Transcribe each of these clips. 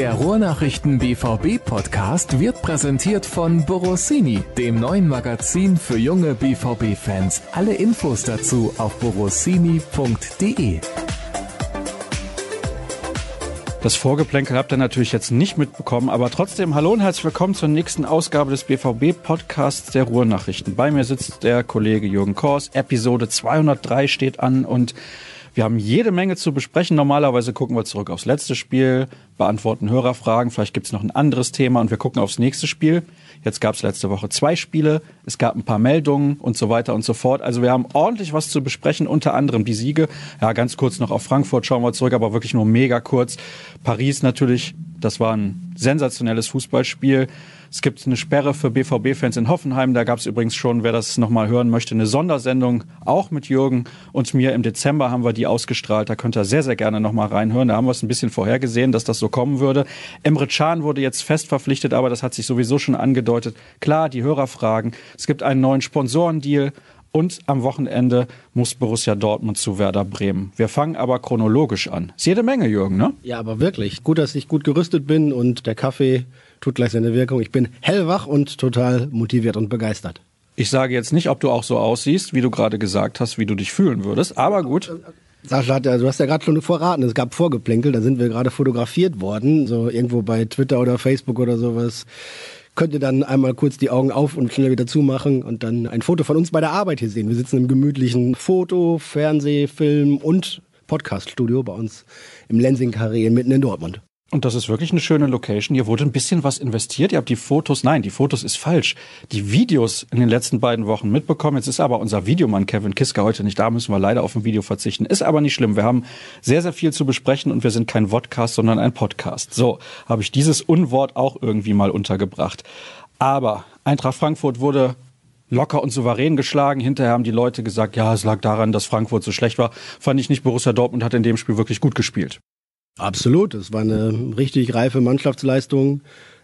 Der Ruhrnachrichten BVB Podcast wird präsentiert von Borossini, dem neuen Magazin für junge BVB Fans. Alle Infos dazu auf borossini.de. Das Vorgeplänkel habt ihr natürlich jetzt nicht mitbekommen, aber trotzdem hallo und herzlich willkommen zur nächsten Ausgabe des BVB-Podcasts der Ruhrnachrichten. Bei mir sitzt der Kollege Jürgen Kors. Episode 203 steht an und wir haben jede Menge zu besprechen. Normalerweise gucken wir zurück aufs letzte Spiel, beantworten Hörerfragen, vielleicht gibt's noch ein anderes Thema und wir gucken aufs nächste Spiel. Jetzt gab's letzte Woche zwei Spiele, es gab ein paar Meldungen und so weiter und so fort. Also wir haben ordentlich was zu besprechen, unter anderem die Siege. Ja, ganz kurz noch auf Frankfurt schauen wir zurück, aber wirklich nur mega kurz. Paris natürlich, das war ein sensationelles Fußballspiel. Es gibt eine Sperre für BVB-Fans in Hoffenheim. Da gab es übrigens schon, wer das nochmal hören möchte, eine Sondersendung, auch mit Jürgen und mir. Im Dezember haben wir die ausgestrahlt. Da könnt ihr sehr, sehr gerne nochmal reinhören. Da haben wir es ein bisschen vorhergesehen, dass das so kommen würde. Emre Can wurde jetzt fest verpflichtet, aber das hat sich sowieso schon angedeutet. Klar, die Hörerfragen. Es gibt einen neuen Sponsorendeal. Und am Wochenende muss Borussia Dortmund zu Werder Bremen. Wir fangen aber chronologisch an. Ist jede Menge, Jürgen, ne? Ja, aber wirklich. Gut, dass ich gut gerüstet bin und der Kaffee tut gleich seine Wirkung. Ich bin hellwach und total motiviert und begeistert. Ich sage jetzt nicht, ob du auch so aussiehst, wie du gerade gesagt hast, wie du dich fühlen würdest, aber gut. Sascha, du hast ja gerade schon verraten, es gab Vorgeplänkel, da sind wir gerade fotografiert worden, so irgendwo bei Twitter oder Facebook oder sowas. Könnt ihr dann einmal kurz die Augen auf und schnell wieder zumachen und dann ein Foto von uns bei der Arbeit hier sehen. Wir sitzen im gemütlichen Foto, Fernseh, Film und Podcaststudio bei uns im Lensing-Karree mitten in Dortmund. Und das ist wirklich eine schöne Location. Hier wurde ein bisschen was investiert. Ihr habt die Fotos, nein, die Fotos ist falsch. Die Videos in den letzten beiden Wochen mitbekommen. Jetzt ist aber unser Videomann Kevin Kiska heute nicht da, müssen wir leider auf ein Video verzichten. Ist aber nicht schlimm. Wir haben sehr, sehr viel zu besprechen und wir sind kein Vodcast, sondern ein Podcast. So, habe ich dieses Unwort auch irgendwie mal untergebracht. Aber Eintracht Frankfurt wurde locker und souverän geschlagen. Hinterher haben die Leute gesagt, ja, es lag daran, dass Frankfurt so schlecht war. Fand ich nicht. Borussia Dortmund hat in dem Spiel wirklich gut gespielt. Absolut, es war eine richtig reife Mannschaftsleistung,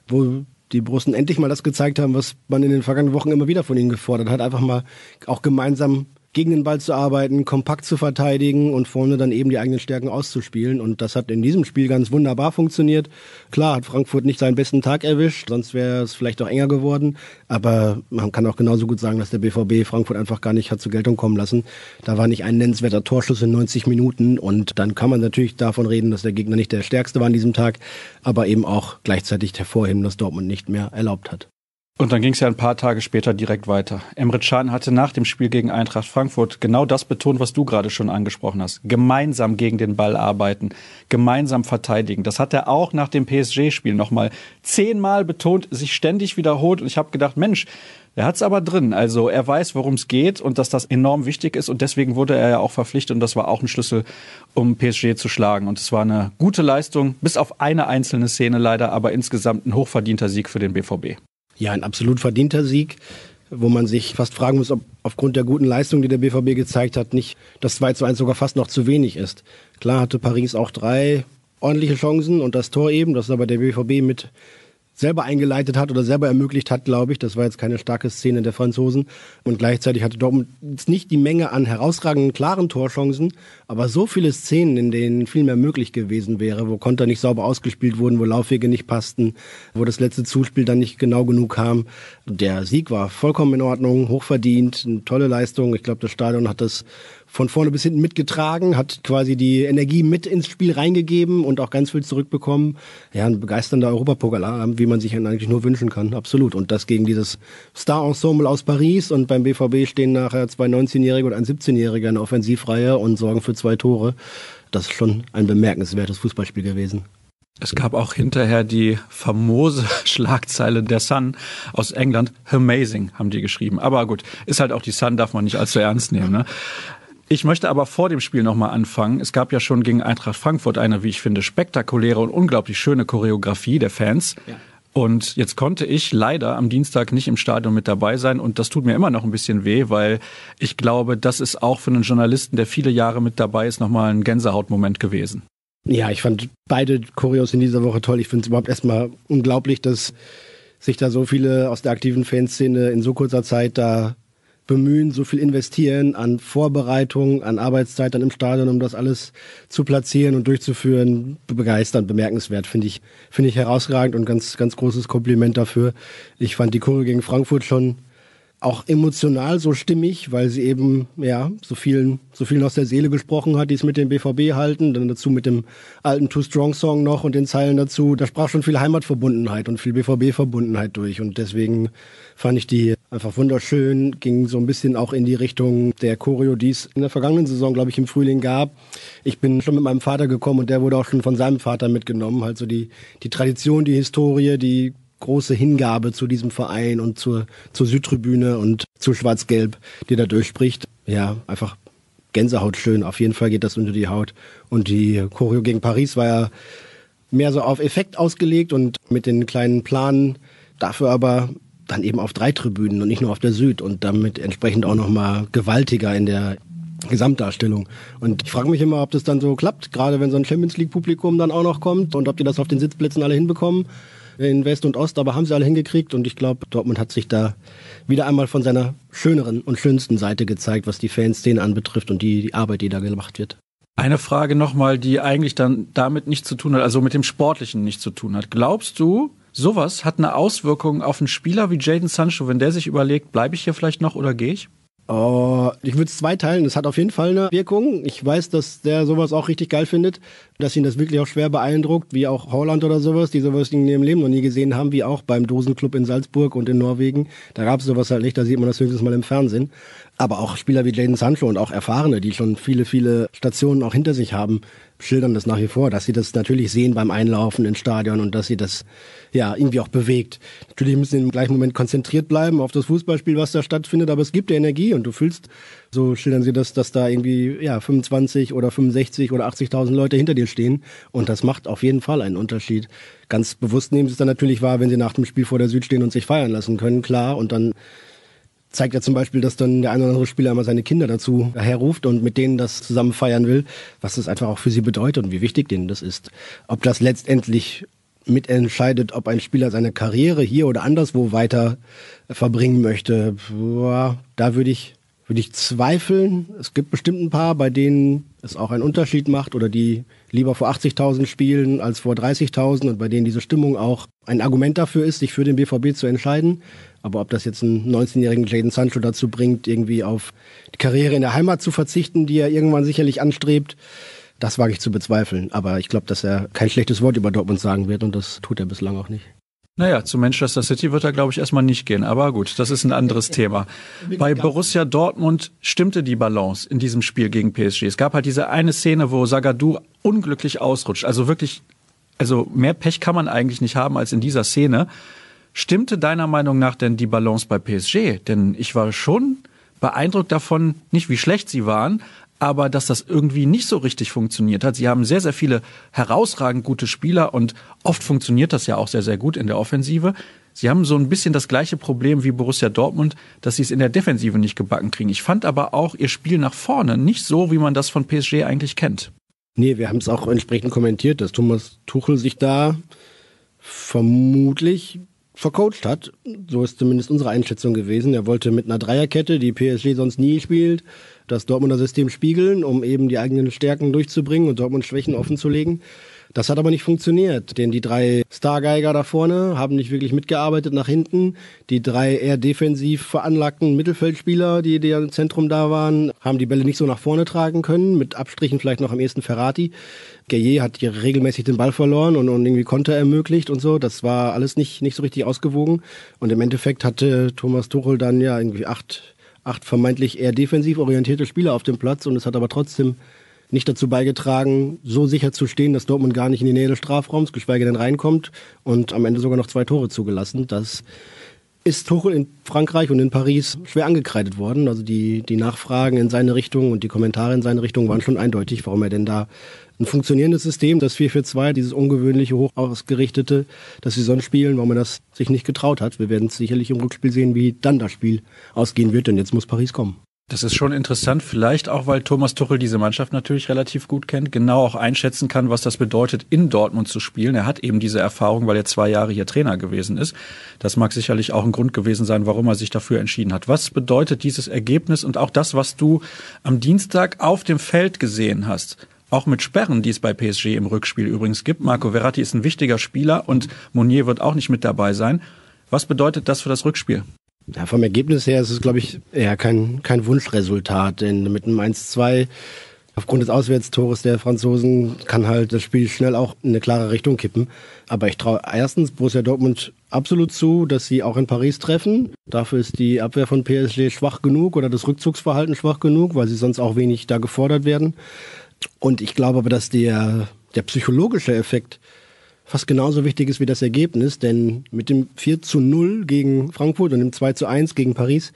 wo die Brussen endlich mal das gezeigt haben, was man in den vergangenen Wochen immer wieder von ihnen gefordert hat, einfach mal auch gemeinsam gegen den Ball zu arbeiten, kompakt zu verteidigen und vorne dann eben die eigenen Stärken auszuspielen. Und das hat in diesem Spiel ganz wunderbar funktioniert. Klar hat Frankfurt nicht seinen besten Tag erwischt, sonst wäre es vielleicht auch enger geworden. Aber man kann auch genauso gut sagen, dass der BVB Frankfurt einfach gar nicht hat zur Geltung kommen lassen. Da war nicht ein nennenswerter Torschuss in 90 Minuten. Und dann kann man natürlich davon reden, dass der Gegner nicht der stärkste war an diesem Tag, aber eben auch gleichzeitig hervorheben, dass Dortmund nicht mehr erlaubt hat. Und dann ging es ja ein paar Tage später direkt weiter. Emre Can hatte nach dem Spiel gegen Eintracht Frankfurt genau das betont, was du gerade schon angesprochen hast. Gemeinsam gegen den Ball arbeiten, gemeinsam verteidigen. Das hat er auch nach dem PSG-Spiel nochmal zehnmal betont, sich ständig wiederholt. Und ich habe gedacht, Mensch, er hat's aber drin. Also er weiß, worum es geht und dass das enorm wichtig ist. Und deswegen wurde er ja auch verpflichtet. Und das war auch ein Schlüssel, um PSG zu schlagen. Und es war eine gute Leistung, bis auf eine einzelne Szene leider, aber insgesamt ein hochverdienter Sieg für den BVB. Ja, ein absolut verdienter Sieg, wo man sich fast fragen muss, ob aufgrund der guten Leistung, die der BVB gezeigt hat, nicht das 2 zu 1 sogar fast noch zu wenig ist. Klar hatte Paris auch drei ordentliche Chancen und das Tor eben, das aber der BVB mit selber eingeleitet hat oder selber ermöglicht hat, glaube ich. Das war jetzt keine starke Szene der Franzosen. Und gleichzeitig hatte Dortmund jetzt nicht die Menge an herausragenden, klaren Torchancen, aber so viele Szenen, in denen viel mehr möglich gewesen wäre, wo Konter nicht sauber ausgespielt wurden, wo Laufwege nicht passten, wo das letzte Zuspiel dann nicht genau genug kam. Der Sieg war vollkommen in Ordnung, hochverdient, eine tolle Leistung. Ich glaube, das Stadion hat das von vorne bis hinten mitgetragen, hat quasi die Energie mit ins Spiel reingegeben und auch ganz viel zurückbekommen. Ja, ein begeisternder Europapokal, wie man sich eigentlich nur wünschen kann, absolut. Und das gegen dieses Star-Ensemble aus Paris und beim BVB stehen nachher zwei 19-Jährige und ein 17-Jähriger in der Offensivreihe und sorgen für zwei Tore. Das ist schon ein bemerkenswertes Fußballspiel gewesen. Es gab auch hinterher die famose Schlagzeile der Sun aus England. Amazing, haben die geschrieben. Aber gut, ist halt auch die Sun, darf man nicht allzu ernst nehmen. Ne? Ich möchte aber vor dem Spiel nochmal anfangen. Es gab ja schon gegen Eintracht Frankfurt eine, wie ich finde, spektakuläre und unglaublich schöne Choreografie der Fans. Ja. Und jetzt konnte ich leider am Dienstag nicht im Stadion mit dabei sein und das tut mir immer noch ein bisschen weh, weil ich glaube, das ist auch für einen Journalisten, der viele Jahre mit dabei ist, nochmal ein Gänsehautmoment gewesen. Ja, ich fand beide Choreos in dieser Woche toll. Ich finde es überhaupt erstmal unglaublich, dass sich da so viele aus der aktiven Fanszene in so kurzer Zeit da bemühen, so viel investieren an Vorbereitung, an Arbeitszeit dann im Stadion, um das alles zu platzieren und durchzuführen, begeisternd, bemerkenswert, finde ich, finde ich herausragend und ganz, ganz großes Kompliment dafür. Ich fand die Kurve gegen Frankfurt schon auch emotional so stimmig, weil sie eben ja so vielen so vielen aus der Seele gesprochen hat, die es mit dem BVB halten, dann dazu mit dem alten Too Strong Song noch und den Zeilen dazu, da sprach schon viel Heimatverbundenheit und viel BVB Verbundenheit durch und deswegen fand ich die einfach wunderschön, ging so ein bisschen auch in die Richtung der Choreo, die es in der vergangenen Saison, glaube ich, im Frühling gab. Ich bin schon mit meinem Vater gekommen und der wurde auch schon von seinem Vater mitgenommen, halt so die die Tradition, die Historie, die große Hingabe zu diesem Verein und zur, zur Südtribüne und zu Schwarz-Gelb, die da durchspricht. Ja, einfach Gänsehaut schön. Auf jeden Fall geht das unter die Haut. Und die Choreo gegen Paris war ja mehr so auf Effekt ausgelegt und mit den kleinen Planen dafür aber dann eben auf drei Tribünen und nicht nur auf der Süd und damit entsprechend auch nochmal gewaltiger in der Gesamtdarstellung. Und ich frage mich immer, ob das dann so klappt, gerade wenn so ein Champions League Publikum dann auch noch kommt und ob die das auf den Sitzplätzen alle hinbekommen in West und Ost, aber haben sie alle hingekriegt und ich glaube, Dortmund hat sich da wieder einmal von seiner schöneren und schönsten Seite gezeigt, was die Fanszene anbetrifft und die, die Arbeit, die da gemacht wird. Eine Frage nochmal, die eigentlich dann damit nichts zu tun hat, also mit dem Sportlichen nichts zu tun hat. Glaubst du, sowas hat eine Auswirkung auf einen Spieler wie Jaden Sancho, wenn der sich überlegt, bleibe ich hier vielleicht noch oder gehe ich? Oh, ich würde es zweiteilen. Das hat auf jeden Fall eine Wirkung. Ich weiß, dass der sowas auch richtig geil findet, dass ihn das wirklich auch schwer beeindruckt, wie auch Holland oder sowas, die sowas in ihrem Leben noch nie gesehen haben, wie auch beim Dosenclub in Salzburg und in Norwegen. Da gab es sowas halt nicht, da sieht man das höchstens mal im Fernsehen. Aber auch Spieler wie Jaden Sancho und auch Erfahrene, die schon viele, viele Stationen auch hinter sich haben, schildern das nach wie vor, dass sie das natürlich sehen beim Einlaufen ins Stadion und dass sie das ja irgendwie auch bewegt. Natürlich müssen sie im gleichen Moment konzentriert bleiben auf das Fußballspiel, was da stattfindet, aber es gibt ja Energie und du fühlst, so schildern sie das, dass da irgendwie ja 25 oder 65 oder 80.000 Leute hinter dir stehen und das macht auf jeden Fall einen Unterschied. Ganz bewusst nehmen sie es dann natürlich wahr, wenn sie nach dem Spiel vor der Süd stehen und sich feiern lassen können, klar, und dann zeigt ja zum Beispiel, dass dann der eine oder andere Spieler immer seine Kinder dazu herruft und mit denen das zusammen feiern will, was das einfach auch für sie bedeutet und wie wichtig denen das ist. Ob das letztendlich mitentscheidet, ob ein Spieler seine Karriere hier oder anderswo weiter verbringen möchte, da würde ich würde ich zweifeln. Es gibt bestimmt ein paar, bei denen es auch einen Unterschied macht oder die lieber vor 80.000 spielen als vor 30.000 und bei denen diese Stimmung auch ein Argument dafür ist, sich für den BVB zu entscheiden. Aber ob das jetzt einen 19-jährigen Jaden Sancho dazu bringt, irgendwie auf die Karriere in der Heimat zu verzichten, die er irgendwann sicherlich anstrebt, das wage ich zu bezweifeln. Aber ich glaube, dass er kein schlechtes Wort über Dortmund sagen wird und das tut er bislang auch nicht. Naja, zu Manchester City wird er, glaube ich, erstmal nicht gehen. Aber gut, das ist ein anderes Thema. Bei Borussia Dortmund stimmte die Balance in diesem Spiel gegen PSG. Es gab halt diese eine Szene, wo Sagadou unglücklich ausrutscht. Also wirklich, also mehr Pech kann man eigentlich nicht haben als in dieser Szene. Stimmte deiner Meinung nach denn die Balance bei PSG? Denn ich war schon beeindruckt davon, nicht wie schlecht sie waren, aber dass das irgendwie nicht so richtig funktioniert hat. Sie haben sehr, sehr viele herausragend gute Spieler und oft funktioniert das ja auch sehr, sehr gut in der Offensive. Sie haben so ein bisschen das gleiche Problem wie Borussia Dortmund, dass sie es in der Defensive nicht gebacken kriegen. Ich fand aber auch ihr Spiel nach vorne nicht so, wie man das von PSG eigentlich kennt. Nee, wir haben es auch entsprechend kommentiert, dass Thomas Tuchel sich da vermutlich vercoacht hat. So ist zumindest unsere Einschätzung gewesen. Er wollte mit einer Dreierkette, die PSG sonst nie spielt, das Dortmunder System spiegeln, um eben die eigenen Stärken durchzubringen und Dortmund Schwächen offenzulegen. Das hat aber nicht funktioniert, denn die drei Stargeiger da vorne haben nicht wirklich mitgearbeitet nach hinten. Die drei eher defensiv veranlagten Mittelfeldspieler, die, die im Zentrum da waren, haben die Bälle nicht so nach vorne tragen können, mit Abstrichen vielleicht noch am ehesten Ferrati. Gaillet hat hier regelmäßig den Ball verloren und, und irgendwie Konter ermöglicht und so. Das war alles nicht, nicht so richtig ausgewogen. Und im Endeffekt hatte Thomas Tuchel dann ja irgendwie acht, acht vermeintlich eher defensiv orientierte Spieler auf dem Platz und es hat aber trotzdem nicht dazu beigetragen, so sicher zu stehen, dass Dortmund gar nicht in die Nähe des Strafraums, geschweige denn reinkommt und am Ende sogar noch zwei Tore zugelassen. Das ist Tuchel in Frankreich und in Paris schwer angekreidet worden. Also die, die Nachfragen in seine Richtung und die Kommentare in seine Richtung waren schon eindeutig, warum er denn da ein funktionierendes System, das 4-4-2, dieses ungewöhnliche, hoch ausgerichtete, das sie sonst spielen, warum er das sich nicht getraut hat. Wir werden sicherlich im Rückspiel sehen, wie dann das Spiel ausgehen wird, denn jetzt muss Paris kommen. Das ist schon interessant, vielleicht auch, weil Thomas Tuchel diese Mannschaft natürlich relativ gut kennt, genau auch einschätzen kann, was das bedeutet, in Dortmund zu spielen. Er hat eben diese Erfahrung, weil er zwei Jahre hier Trainer gewesen ist. Das mag sicherlich auch ein Grund gewesen sein, warum er sich dafür entschieden hat. Was bedeutet dieses Ergebnis und auch das, was du am Dienstag auf dem Feld gesehen hast? Auch mit Sperren, die es bei PSG im Rückspiel übrigens gibt. Marco Verratti ist ein wichtiger Spieler und Monier wird auch nicht mit dabei sein. Was bedeutet das für das Rückspiel? Ja, vom Ergebnis her ist es, glaube ich, eher kein, kein Wunschresultat, denn mit einem 1-2 aufgrund des Auswärtstores der Franzosen kann halt das Spiel schnell auch in eine klare Richtung kippen. Aber ich traue erstens Borussia Dortmund absolut zu, dass sie auch in Paris treffen. Dafür ist die Abwehr von PSG schwach genug oder das Rückzugsverhalten schwach genug, weil sie sonst auch wenig da gefordert werden. Und ich glaube aber, dass der, der psychologische Effekt fast genauso wichtig ist wie das Ergebnis, denn mit dem 4 zu 0 gegen Frankfurt und dem 2 zu 1 gegen Paris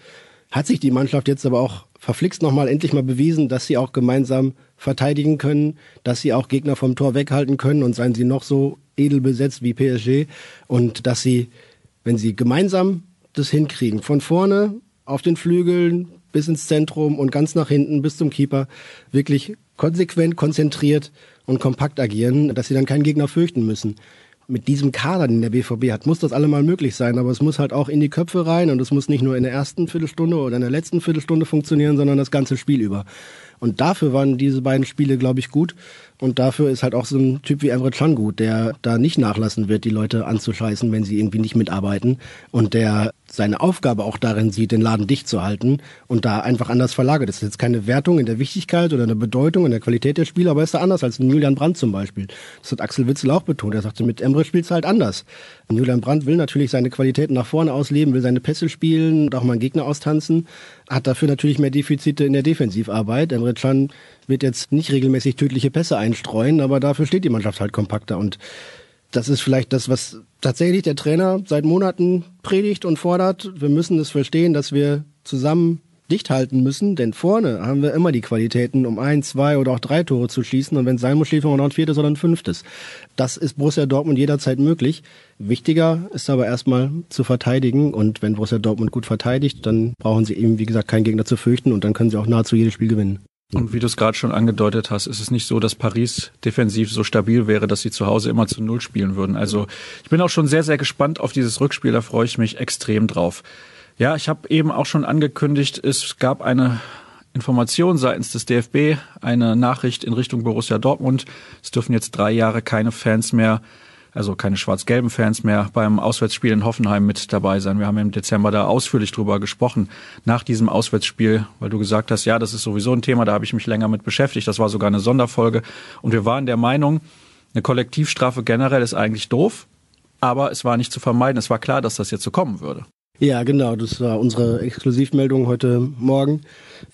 hat sich die Mannschaft jetzt aber auch verflixt nochmal endlich mal bewiesen, dass sie auch gemeinsam verteidigen können, dass sie auch Gegner vom Tor weghalten können und seien sie noch so edel besetzt wie PSG und dass sie, wenn sie gemeinsam das hinkriegen, von vorne auf den Flügeln bis ins Zentrum und ganz nach hinten bis zum Keeper, wirklich konsequent, konzentriert und kompakt agieren, dass sie dann keinen Gegner fürchten müssen. Mit diesem Kader, den der BVB hat, muss das allemal möglich sein, aber es muss halt auch in die Köpfe rein und es muss nicht nur in der ersten Viertelstunde oder in der letzten Viertelstunde funktionieren, sondern das ganze Spiel über. Und dafür waren diese beiden Spiele, glaube ich, gut. Und dafür ist halt auch so ein Typ wie Emre Can gut, der da nicht nachlassen wird, die Leute anzuscheißen, wenn sie irgendwie nicht mitarbeiten. Und der seine Aufgabe auch darin sieht, den Laden dicht zu halten und da einfach anders verlagert. Das ist jetzt keine Wertung in der Wichtigkeit oder in der Bedeutung, in der Qualität der Spieler, aber ist da anders als ein Julian Brandt zum Beispiel. Das hat Axel Witzel auch betont. Er sagte, mit Emre spielt's halt anders. Und Julian Brandt will natürlich seine Qualitäten nach vorne ausleben, will seine Pässe spielen und auch mal einen Gegner austanzen, hat dafür natürlich mehr Defizite in der Defensivarbeit. Emre Can wird jetzt nicht regelmäßig tödliche Pässe einstreuen, aber dafür steht die Mannschaft halt kompakter und das ist vielleicht das, was tatsächlich der Trainer seit Monaten predigt und fordert. Wir müssen es verstehen, dass wir zusammen dicht halten müssen, denn vorne haben wir immer die Qualitäten, um ein, zwei oder auch drei Tore zu schießen. Und wenn es sein muss, schließen wir noch ein viertes oder ein fünftes. Das ist Borussia Dortmund jederzeit möglich. Wichtiger ist aber erstmal zu verteidigen. Und wenn Borussia Dortmund gut verteidigt, dann brauchen sie eben, wie gesagt, keinen Gegner zu fürchten und dann können sie auch nahezu jedes Spiel gewinnen. Und wie du es gerade schon angedeutet hast, ist es nicht so, dass Paris defensiv so stabil wäre, dass sie zu Hause immer zu Null spielen würden. Also ich bin auch schon sehr, sehr gespannt auf dieses Rückspiel, da freue ich mich extrem drauf. Ja, ich habe eben auch schon angekündigt, es gab eine Information seitens des DFB, eine Nachricht in Richtung Borussia Dortmund. Es dürfen jetzt drei Jahre keine Fans mehr also keine schwarz-gelben Fans mehr beim Auswärtsspiel in Hoffenheim mit dabei sein. Wir haben im Dezember da ausführlich drüber gesprochen nach diesem Auswärtsspiel, weil du gesagt hast, ja, das ist sowieso ein Thema, da habe ich mich länger mit beschäftigt. Das war sogar eine Sonderfolge und wir waren der Meinung, eine Kollektivstrafe generell ist eigentlich doof, aber es war nicht zu vermeiden. Es war klar, dass das jetzt so kommen würde. Ja, genau. Das war unsere Exklusivmeldung heute Morgen,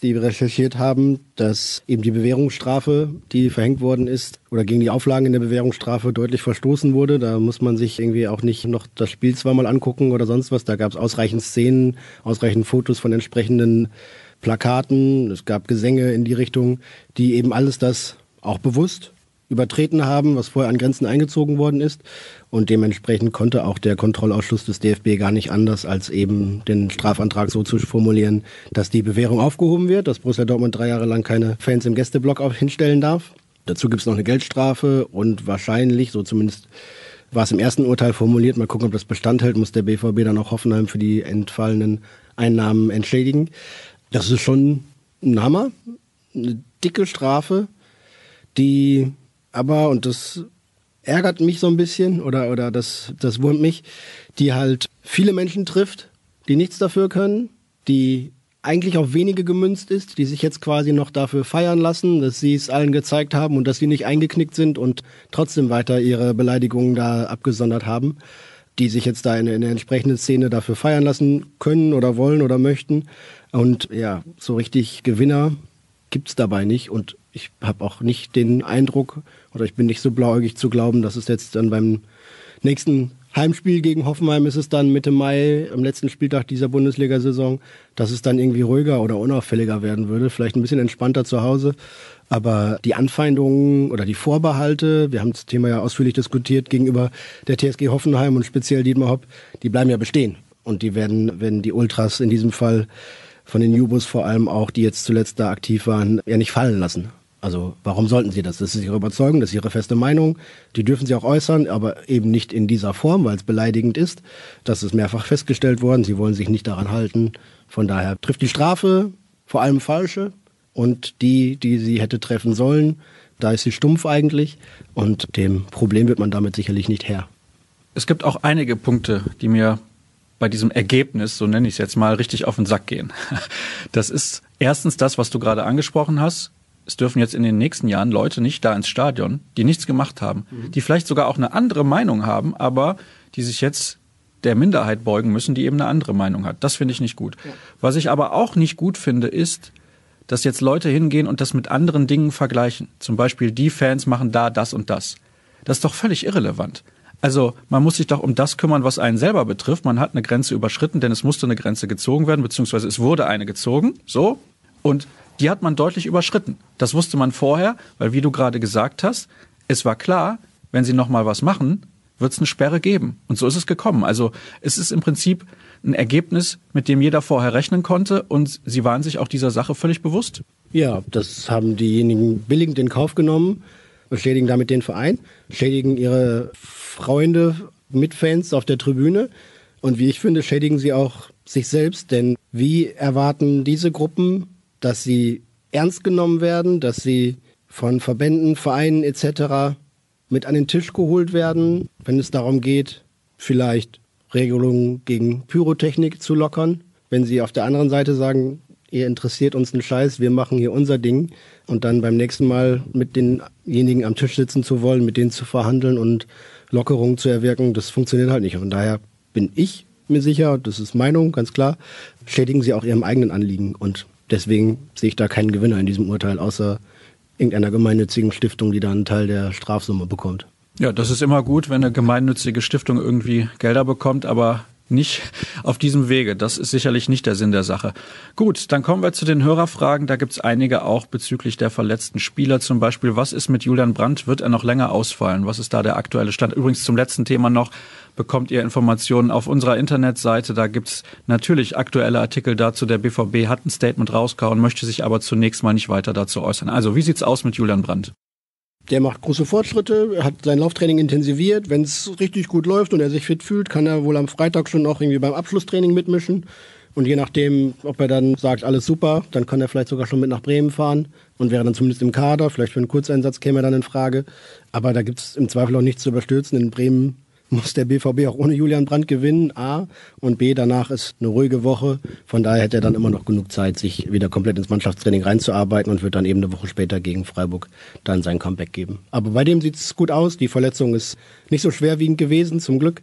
die wir recherchiert haben, dass eben die Bewährungsstrafe, die verhängt worden ist, oder gegen die Auflagen in der Bewährungsstrafe deutlich verstoßen wurde. Da muss man sich irgendwie auch nicht noch das Spiel zweimal angucken oder sonst was. Da gab es ausreichend Szenen, ausreichend Fotos von entsprechenden Plakaten. Es gab Gesänge in die Richtung, die eben alles das auch bewusst übertreten haben, was vorher an Grenzen eingezogen worden ist. Und dementsprechend konnte auch der Kontrollausschuss des DFB gar nicht anders, als eben den Strafantrag so zu formulieren, dass die Bewährung aufgehoben wird, dass Borussia Dortmund drei Jahre lang keine Fans im Gästeblock hinstellen darf. Dazu gibt es noch eine Geldstrafe und wahrscheinlich, so zumindest war es im ersten Urteil formuliert, mal gucken, ob das Bestand hält, muss der BVB dann auch Hoffenheim für die entfallenen Einnahmen entschädigen. Das ist schon ein Hammer, eine dicke Strafe, die aber, und das ärgert mich so ein bisschen oder, oder das, das wurmt mich, die halt viele Menschen trifft, die nichts dafür können, die eigentlich auf wenige gemünzt ist, die sich jetzt quasi noch dafür feiern lassen, dass sie es allen gezeigt haben und dass sie nicht eingeknickt sind und trotzdem weiter ihre Beleidigungen da abgesondert haben, die sich jetzt da in, in der entsprechenden Szene dafür feiern lassen können oder wollen oder möchten. Und ja, so richtig Gewinner gibt's dabei nicht. Und ich habe auch nicht den Eindruck oder ich bin nicht so blauäugig zu glauben, dass es jetzt dann beim nächsten Heimspiel gegen Hoffenheim ist es dann Mitte Mai, am letzten Spieltag dieser Bundesliga-Saison, dass es dann irgendwie ruhiger oder unauffälliger werden würde. Vielleicht ein bisschen entspannter zu Hause. Aber die Anfeindungen oder die Vorbehalte, wir haben das Thema ja ausführlich diskutiert gegenüber der TSG Hoffenheim und speziell Dietmar Hopp, die bleiben ja bestehen. Und die werden, wenn die Ultras in diesem Fall von den Jubos vor allem auch, die jetzt zuletzt da aktiv waren, ja nicht fallen lassen. Also warum sollten sie das? Das ist ihre Überzeugung, das ist ihre feste Meinung. Die dürfen sie auch äußern, aber eben nicht in dieser Form, weil es beleidigend ist. Das ist mehrfach festgestellt worden. Sie wollen sich nicht daran halten. Von daher trifft die Strafe vor allem falsche und die, die sie hätte treffen sollen, da ist sie stumpf eigentlich und dem Problem wird man damit sicherlich nicht Herr. Es gibt auch einige Punkte, die mir bei diesem Ergebnis, so nenne ich es jetzt mal, richtig auf den Sack gehen. Das ist erstens das, was du gerade angesprochen hast. Es dürfen jetzt in den nächsten Jahren Leute nicht da ins Stadion, die nichts gemacht haben, mhm. die vielleicht sogar auch eine andere Meinung haben, aber die sich jetzt der Minderheit beugen müssen, die eben eine andere Meinung hat. Das finde ich nicht gut. Ja. Was ich aber auch nicht gut finde, ist, dass jetzt Leute hingehen und das mit anderen Dingen vergleichen. Zum Beispiel die Fans machen da das und das. Das ist doch völlig irrelevant. Also man muss sich doch um das kümmern, was einen selber betrifft. Man hat eine Grenze überschritten, denn es musste eine Grenze gezogen werden, beziehungsweise es wurde eine gezogen. So. Und die hat man deutlich überschritten. Das wusste man vorher, weil wie du gerade gesagt hast, es war klar, wenn sie noch mal was machen, wird es eine Sperre geben. Und so ist es gekommen. Also es ist im Prinzip ein Ergebnis, mit dem jeder vorher rechnen konnte und sie waren sich auch dieser Sache völlig bewusst. Ja, das haben diejenigen billigend in Kauf genommen, beschädigen damit den Verein, schädigen ihre Freunde, Mitfans auf der Tribüne und wie ich finde, schädigen sie auch sich selbst, denn wie erwarten diese Gruppen, dass sie ernst genommen werden, dass sie von Verbänden, Vereinen etc. mit an den Tisch geholt werden, wenn es darum geht, vielleicht Regelungen gegen Pyrotechnik zu lockern. Wenn sie auf der anderen Seite sagen, ihr interessiert uns einen Scheiß, wir machen hier unser Ding und dann beim nächsten Mal mit denjenigen am Tisch sitzen zu wollen, mit denen zu verhandeln und Lockerungen zu erwirken, das funktioniert halt nicht. Und daher bin ich mir sicher, das ist Meinung, ganz klar, schädigen sie auch ihrem eigenen Anliegen. Und deswegen sehe ich da keinen Gewinner in diesem Urteil, außer irgendeiner gemeinnützigen Stiftung, die da einen Teil der Strafsumme bekommt. Ja, das ist immer gut, wenn eine gemeinnützige Stiftung irgendwie Gelder bekommt, aber nicht auf diesem Wege. Das ist sicherlich nicht der Sinn der Sache. Gut, dann kommen wir zu den Hörerfragen. Da gibt's einige auch bezüglich der verletzten Spieler. Zum Beispiel, was ist mit Julian Brandt? Wird er noch länger ausfallen? Was ist da der aktuelle Stand? Übrigens zum letzten Thema noch bekommt ihr Informationen auf unserer Internetseite. Da gibt's natürlich aktuelle Artikel dazu. Der BVB hat ein Statement rausgehauen, möchte sich aber zunächst mal nicht weiter dazu äußern. Also, wie sieht's aus mit Julian Brandt? Der macht große Fortschritte, hat sein Lauftraining intensiviert. Wenn es richtig gut läuft und er sich fit fühlt, kann er wohl am Freitag schon auch irgendwie beim Abschlusstraining mitmischen. Und je nachdem, ob er dann sagt, alles super, dann kann er vielleicht sogar schon mit nach Bremen fahren und wäre dann zumindest im Kader. Vielleicht für einen Kurzeinsatz käme er dann in Frage. Aber da gibt es im Zweifel auch nichts zu überstürzen. In Bremen muss der BVB auch ohne Julian Brandt gewinnen, A. Und B, danach ist eine ruhige Woche. Von daher hätte er dann immer noch genug Zeit, sich wieder komplett ins Mannschaftstraining reinzuarbeiten und wird dann eben eine Woche später gegen Freiburg dann sein Comeback geben. Aber bei dem sieht es gut aus. Die Verletzung ist nicht so schwerwiegend gewesen, zum Glück.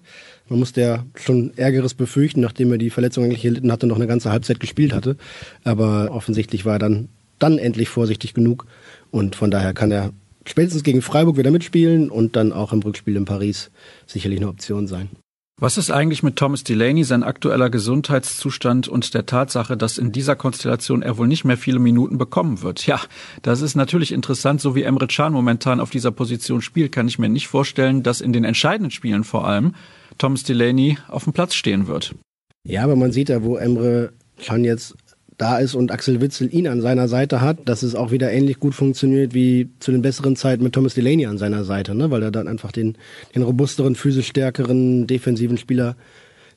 Man musste ja schon Ärgeres befürchten, nachdem er die Verletzung eigentlich gelitten hatte noch eine ganze Halbzeit gespielt hatte. Aber offensichtlich war er dann, dann endlich vorsichtig genug. Und von daher kann er spätestens gegen Freiburg wieder mitspielen und dann auch im Rückspiel in Paris sicherlich eine Option sein. Was ist eigentlich mit Thomas Delaney, sein aktueller Gesundheitszustand und der Tatsache, dass in dieser Konstellation er wohl nicht mehr viele Minuten bekommen wird? Ja, das ist natürlich interessant. So wie Emre Can momentan auf dieser Position spielt, kann ich mir nicht vorstellen, dass in den entscheidenden Spielen vor allem Thomas Delaney auf dem Platz stehen wird. Ja, aber man sieht ja, wo Emre Can jetzt da ist und Axel Witzel ihn an seiner Seite hat, dass es auch wieder ähnlich gut funktioniert wie zu den besseren Zeiten mit Thomas Delaney an seiner Seite, ne? weil er dann einfach den, den robusteren, physisch stärkeren, defensiven Spieler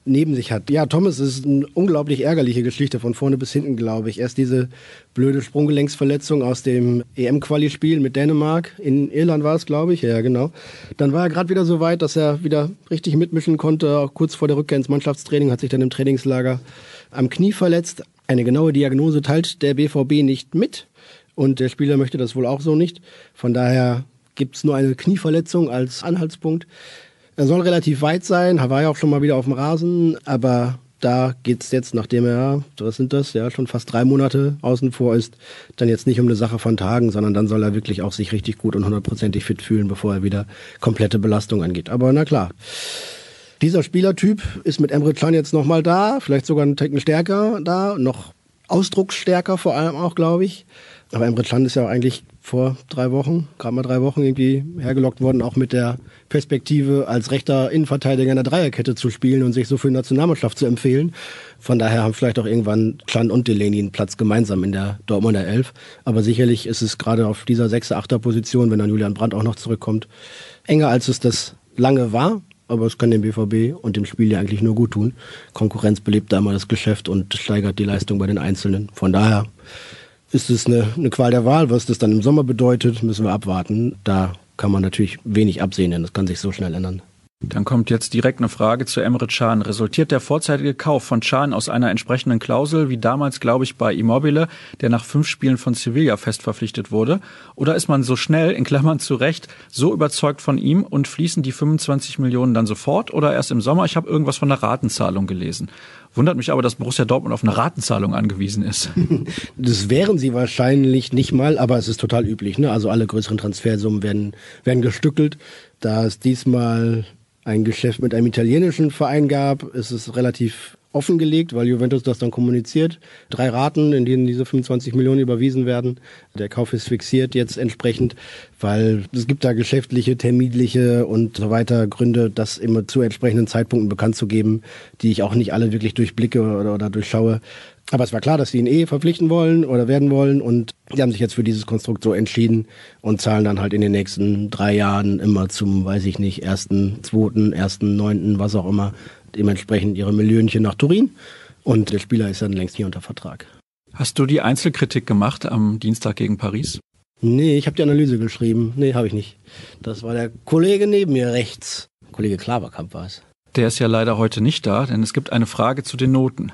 neben sich hat. Ja, Thomas ist eine unglaublich ärgerliche Geschichte von vorne bis hinten, glaube ich. Erst diese blöde Sprunggelenksverletzung aus dem EM-Quali-Spiel mit Dänemark. In Irland war es, glaube ich. Ja, genau. Dann war er gerade wieder so weit, dass er wieder richtig mitmischen konnte. Auch kurz vor der Rückkehr ins Mannschaftstraining hat sich dann im Trainingslager am Knie verletzt. Eine genaue Diagnose teilt der BVB nicht mit und der Spieler möchte das wohl auch so nicht. Von daher gibt es nur eine Knieverletzung als Anhaltspunkt. Er soll relativ weit sein, war ja auch schon mal wieder auf dem Rasen, aber da geht es jetzt, nachdem er, was sind das, ja, schon fast drei Monate außen vor ist, dann jetzt nicht um eine Sache von Tagen, sondern dann soll er wirklich auch sich richtig gut und hundertprozentig fit fühlen, bevor er wieder komplette Belastung angeht. Aber na klar. Dieser Spielertyp ist mit Emre Can jetzt nochmal da, vielleicht sogar einen Ticken stärker da, noch ausdrucksstärker vor allem auch, glaube ich. Aber Emre Can ist ja eigentlich vor drei Wochen, gerade mal drei Wochen irgendwie hergelockt worden, auch mit der Perspektive als rechter Innenverteidiger in der Dreierkette zu spielen und sich so für die Nationalmannschaft zu empfehlen. Von daher haben vielleicht auch irgendwann Can und Delaney einen Platz gemeinsam in der Dortmunder Elf. Aber sicherlich ist es gerade auf dieser 6er, Position, wenn dann Julian Brandt auch noch zurückkommt, enger als es das lange war. Aber es kann dem BVB und dem Spiel ja eigentlich nur gut tun. Konkurrenz belebt da immer das Geschäft und steigert die Leistung bei den Einzelnen. Von daher ist es eine, eine Qual der Wahl. Was das dann im Sommer bedeutet, müssen wir abwarten. Da kann man natürlich wenig absehen, denn das kann sich so schnell ändern. Dann kommt jetzt direkt eine Frage zu Emre Can. Resultiert der vorzeitige Kauf von Can aus einer entsprechenden Klausel, wie damals, glaube ich, bei Immobile, der nach fünf Spielen von Sevilla fest verpflichtet wurde? Oder ist man so schnell, in Klammern zu Recht, so überzeugt von ihm und fließen die 25 Millionen dann sofort oder erst im Sommer? Ich habe irgendwas von einer Ratenzahlung gelesen. Wundert mich aber, dass Borussia Dortmund auf eine Ratenzahlung angewiesen ist. Das wären sie wahrscheinlich nicht mal, aber es ist total üblich. Ne? Also alle größeren Transfersummen werden, werden gestückelt. Da es diesmal ein Geschäft mit einem italienischen Verein gab, ist es relativ offengelegt, weil Juventus das dann kommuniziert. Drei Raten, in denen diese 25 Millionen überwiesen werden. Der Kauf ist fixiert jetzt entsprechend, weil es gibt da geschäftliche, terminliche und so weiter Gründe, das immer zu entsprechenden Zeitpunkten bekannt zu geben, die ich auch nicht alle wirklich durchblicke oder, oder durchschaue. Aber es war klar, dass sie ihn eh verpflichten wollen oder werden wollen und die haben sich jetzt für dieses Konstrukt so entschieden und zahlen dann halt in den nächsten drei Jahren immer zum, weiß ich nicht, ersten, zweiten, ersten, neunten, was auch immer, dementsprechend ihre Millionchen nach Turin und der Spieler ist dann längst hier unter Vertrag. Hast du die Einzelkritik gemacht am Dienstag gegen Paris? Nee, ich habe die Analyse geschrieben. Nee, habe ich nicht. Das war der Kollege neben mir rechts. Kollege Klaverkamp war es. Der ist ja leider heute nicht da, denn es gibt eine Frage zu den Noten.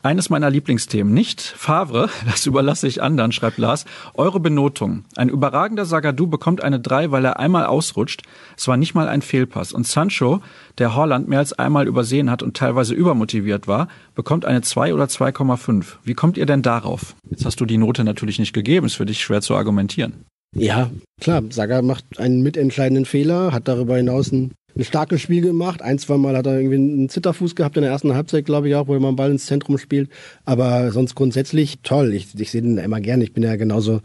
Eines meiner Lieblingsthemen. Nicht Favre, das überlasse ich anderen, schreibt Lars. Eure Benotung. Ein überragender Sagadou bekommt eine 3, weil er einmal ausrutscht. Es war nicht mal ein Fehlpass. Und Sancho, der Holland mehr als einmal übersehen hat und teilweise übermotiviert war, bekommt eine 2 oder 2,5. Wie kommt ihr denn darauf? Jetzt hast du die Note natürlich nicht gegeben, ist für dich schwer zu argumentieren. Ja, klar. Saga macht einen mitentscheidenden Fehler, hat darüber hinaus ein ein starkes Spiel gemacht. Ein, zwei Mal hat er irgendwie einen Zitterfuß gehabt in der ersten Halbzeit, glaube ich auch, wo er mal einen Ball ins Zentrum spielt. Aber sonst grundsätzlich toll. Ich, ich sehe den immer gerne. Ich bin ja genauso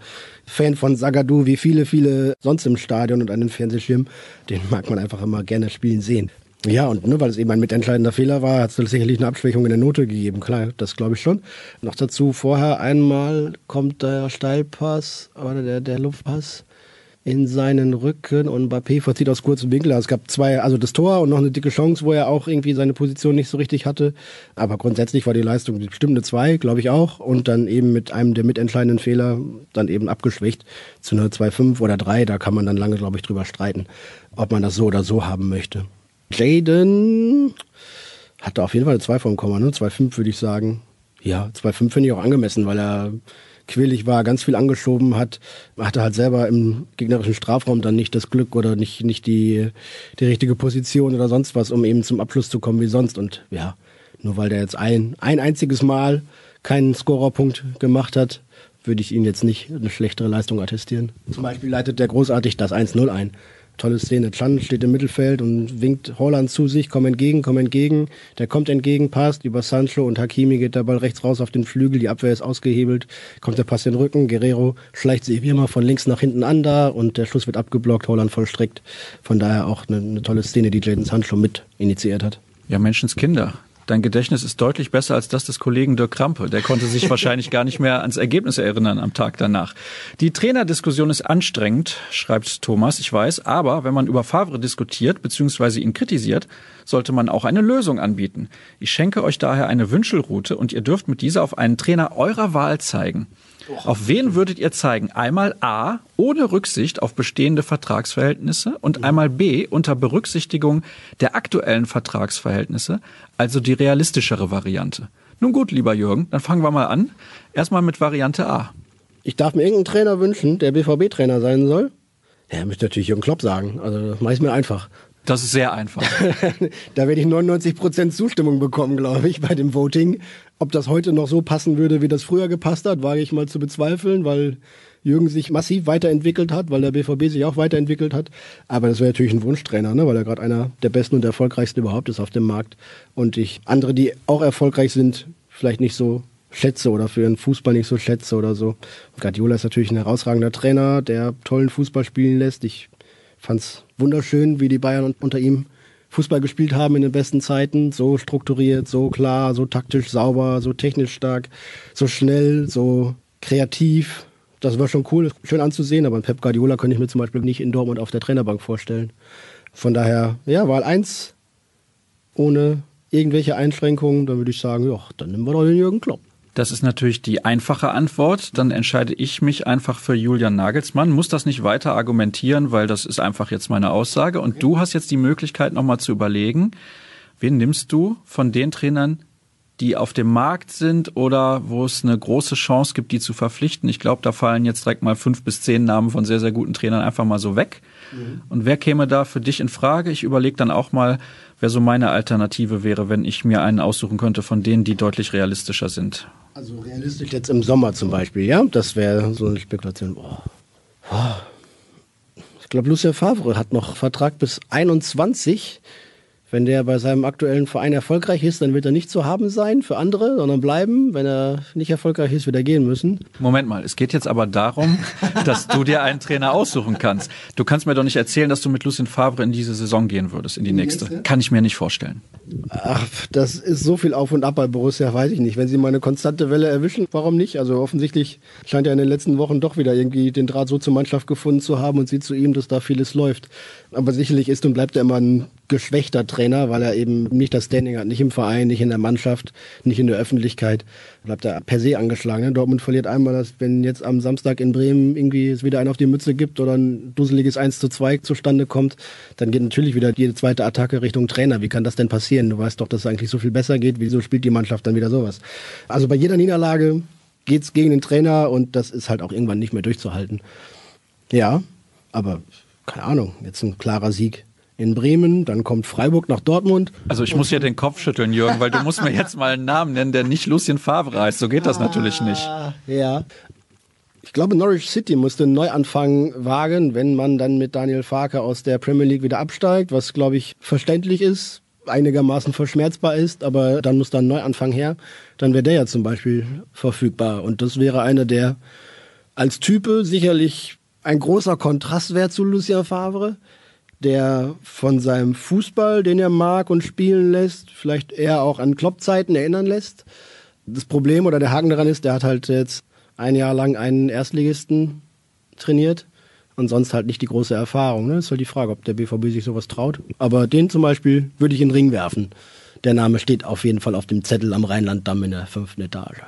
Fan von Sagadu wie viele, viele sonst im Stadion und an den Fernsehschirmen. Den mag man einfach immer gerne spielen sehen. Ja, und nur weil es eben ein mitentscheidender Fehler war, hat es sicherlich eine Abschwächung in der Note gegeben. Klar, das glaube ich schon. Noch dazu vorher einmal kommt der Steilpass oder der, der Luftpass in seinen Rücken und Mbappé verzieht aus kurzem Winkel. Also es gab zwei, also das Tor und noch eine dicke Chance, wo er auch irgendwie seine Position nicht so richtig hatte. Aber grundsätzlich war die Leistung bestimmt eine zwei, glaube ich auch. Und dann eben mit einem der mitentscheidenden Fehler dann eben abgeschwächt zu einer 2,5 oder 3. Da kann man dann lange, glaube ich, drüber streiten, ob man das so oder so haben möchte. Jaden hatte auf jeden Fall eine 2 vom Komma, ne? 2,5 würde ich sagen. Ja, 2,5 finde ich auch angemessen, weil er quirlig war, ganz viel angeschoben hat, hatte halt selber im gegnerischen Strafraum dann nicht das Glück oder nicht, nicht die, die richtige Position oder sonst was, um eben zum Abschluss zu kommen wie sonst. Und ja, nur weil der jetzt ein, ein einziges Mal keinen Scorerpunkt gemacht hat, würde ich ihn jetzt nicht eine schlechtere Leistung attestieren. Zum Beispiel leitet der großartig das 1-0 ein tolle Szene. Chan steht im Mittelfeld und winkt Holland zu sich, komm entgegen, komm entgegen. Der kommt entgegen, passt über Sancho und Hakimi geht der Ball rechts raus auf den Flügel, die Abwehr ist ausgehebelt, kommt der Pass in den Rücken, Guerrero schleicht sich wie immer von links nach hinten an da und der Schuss wird abgeblockt, Holland vollstreckt. Von daher auch eine, eine tolle Szene, die Jadon Sancho mit initiiert hat. Ja, Menschenskinder. Dein Gedächtnis ist deutlich besser als das des Kollegen Dirk Krampe. Der konnte sich wahrscheinlich gar nicht mehr ans Ergebnis erinnern am Tag danach. Die Trainerdiskussion ist anstrengend, schreibt Thomas, ich weiß, aber wenn man über Favre diskutiert bzw. ihn kritisiert, sollte man auch eine Lösung anbieten. Ich schenke euch daher eine Wünschelroute und ihr dürft mit dieser auf einen Trainer eurer Wahl zeigen. Auf wen würdet ihr zeigen? Einmal A, ohne Rücksicht auf bestehende Vertragsverhältnisse und einmal B, unter Berücksichtigung der aktuellen Vertragsverhältnisse, also die realistischere Variante. Nun gut, lieber Jürgen, dann fangen wir mal an. Erstmal mit Variante A. Ich darf mir irgendeinen Trainer wünschen, der BVB-Trainer sein soll. Ja, müsste natürlich Jürgen Klopp sagen. Also das mache ich mir einfach. Das ist sehr einfach. da werde ich 99 Prozent Zustimmung bekommen, glaube ich, bei dem Voting. Ob das heute noch so passen würde, wie das früher gepasst hat, wage ich mal zu bezweifeln, weil Jürgen sich massiv weiterentwickelt hat, weil der BVB sich auch weiterentwickelt hat. Aber das wäre natürlich ein Wunschtrainer, ne? weil er gerade einer der besten und erfolgreichsten überhaupt ist auf dem Markt. Und ich andere, die auch erfolgreich sind, vielleicht nicht so schätze oder für ihren Fußball nicht so schätze oder so. Guardiola ist natürlich ein herausragender Trainer, der tollen Fußball spielen lässt. Ich fand es wunderschön, wie die Bayern unter ihm Fußball gespielt haben in den besten Zeiten. So strukturiert, so klar, so taktisch sauber, so technisch stark, so schnell, so kreativ. Das war schon cool, schön anzusehen, aber Pep Guardiola könnte ich mir zum Beispiel nicht in Dortmund auf der Trainerbank vorstellen. Von daher, ja, Wahl 1 ohne irgendwelche Einschränkungen, dann würde ich sagen, ja, dann nehmen wir doch den Jürgen Klopp. Das ist natürlich die einfache Antwort. Dann entscheide ich mich einfach für Julian Nagelsmann. Muss das nicht weiter argumentieren, weil das ist einfach jetzt meine Aussage. Und du hast jetzt die Möglichkeit, nochmal zu überlegen, wen nimmst du von den Trainern, die auf dem Markt sind oder wo es eine große Chance gibt, die zu verpflichten. Ich glaube, da fallen jetzt direkt mal fünf bis zehn Namen von sehr, sehr guten Trainern einfach mal so weg. Mhm. Und wer käme da für dich in Frage? Ich überlege dann auch mal, wer so meine Alternative wäre, wenn ich mir einen aussuchen könnte von denen, die deutlich realistischer sind. Also realistisch jetzt im Sommer zum Beispiel, ja? Das wäre so eine Spekulation. Boah. Ich glaube, Lucien Favre hat noch Vertrag bis 21 wenn der bei seinem aktuellen Verein erfolgreich ist, dann wird er nicht zu haben sein für andere, sondern bleiben. Wenn er nicht erfolgreich ist, wird er gehen müssen. Moment mal, es geht jetzt aber darum, dass du dir einen Trainer aussuchen kannst. Du kannst mir doch nicht erzählen, dass du mit Lucien Favre in diese Saison gehen würdest, in die, die nächste. nächste. Kann ich mir nicht vorstellen. Ach, das ist so viel auf und ab bei Borussia, weiß ich nicht. Wenn sie mal eine konstante Welle erwischen, warum nicht? Also offensichtlich scheint er in den letzten Wochen doch wieder irgendwie den Draht so zur Mannschaft gefunden zu haben und sieht zu ihm, dass da vieles läuft. Aber sicherlich ist und bleibt er immer ein geschwächter Trainer, weil er eben nicht das Standing hat, nicht im Verein, nicht in der Mannschaft, nicht in der Öffentlichkeit. Bleibt er per se angeschlagen. Dortmund verliert einmal, dass wenn jetzt am Samstag in Bremen irgendwie es wieder einen auf die Mütze gibt oder ein dusseliges 1 zu 2 zustande kommt, dann geht natürlich wieder jede zweite Attacke Richtung Trainer. Wie kann das denn passieren? Du weißt doch, dass es eigentlich so viel besser geht. Wieso spielt die Mannschaft dann wieder sowas? Also bei jeder Niederlage geht es gegen den Trainer und das ist halt auch irgendwann nicht mehr durchzuhalten. Ja, aber keine Ahnung, jetzt ein klarer Sieg in Bremen, dann kommt Freiburg nach Dortmund. Also ich muss hier den Kopf schütteln, Jürgen, weil du musst mir jetzt mal einen Namen nennen, der nicht Lucien Favre heißt. So geht das ah, natürlich nicht. Ja. Ich glaube, Norwich City musste einen Neuanfang wagen, wenn man dann mit Daniel Farke aus der Premier League wieder absteigt, was, glaube ich, verständlich ist, einigermaßen verschmerzbar ist, aber dann muss da ein Neuanfang her. Dann wäre der ja zum Beispiel verfügbar. Und das wäre einer, der als Type sicherlich ein großer Kontrast wäre zu Lucien Favre der von seinem Fußball, den er mag und spielen lässt, vielleicht eher auch an Kloppzeiten erinnern lässt. Das Problem oder der Haken daran ist, der hat halt jetzt ein Jahr lang einen Erstligisten trainiert und sonst halt nicht die große Erfahrung. Ne? Das ist halt die Frage, ob der BVB sich sowas traut. Aber den zum Beispiel würde ich in den Ring werfen. Der Name steht auf jeden Fall auf dem Zettel am Rheinlanddamm in der fünften Etage.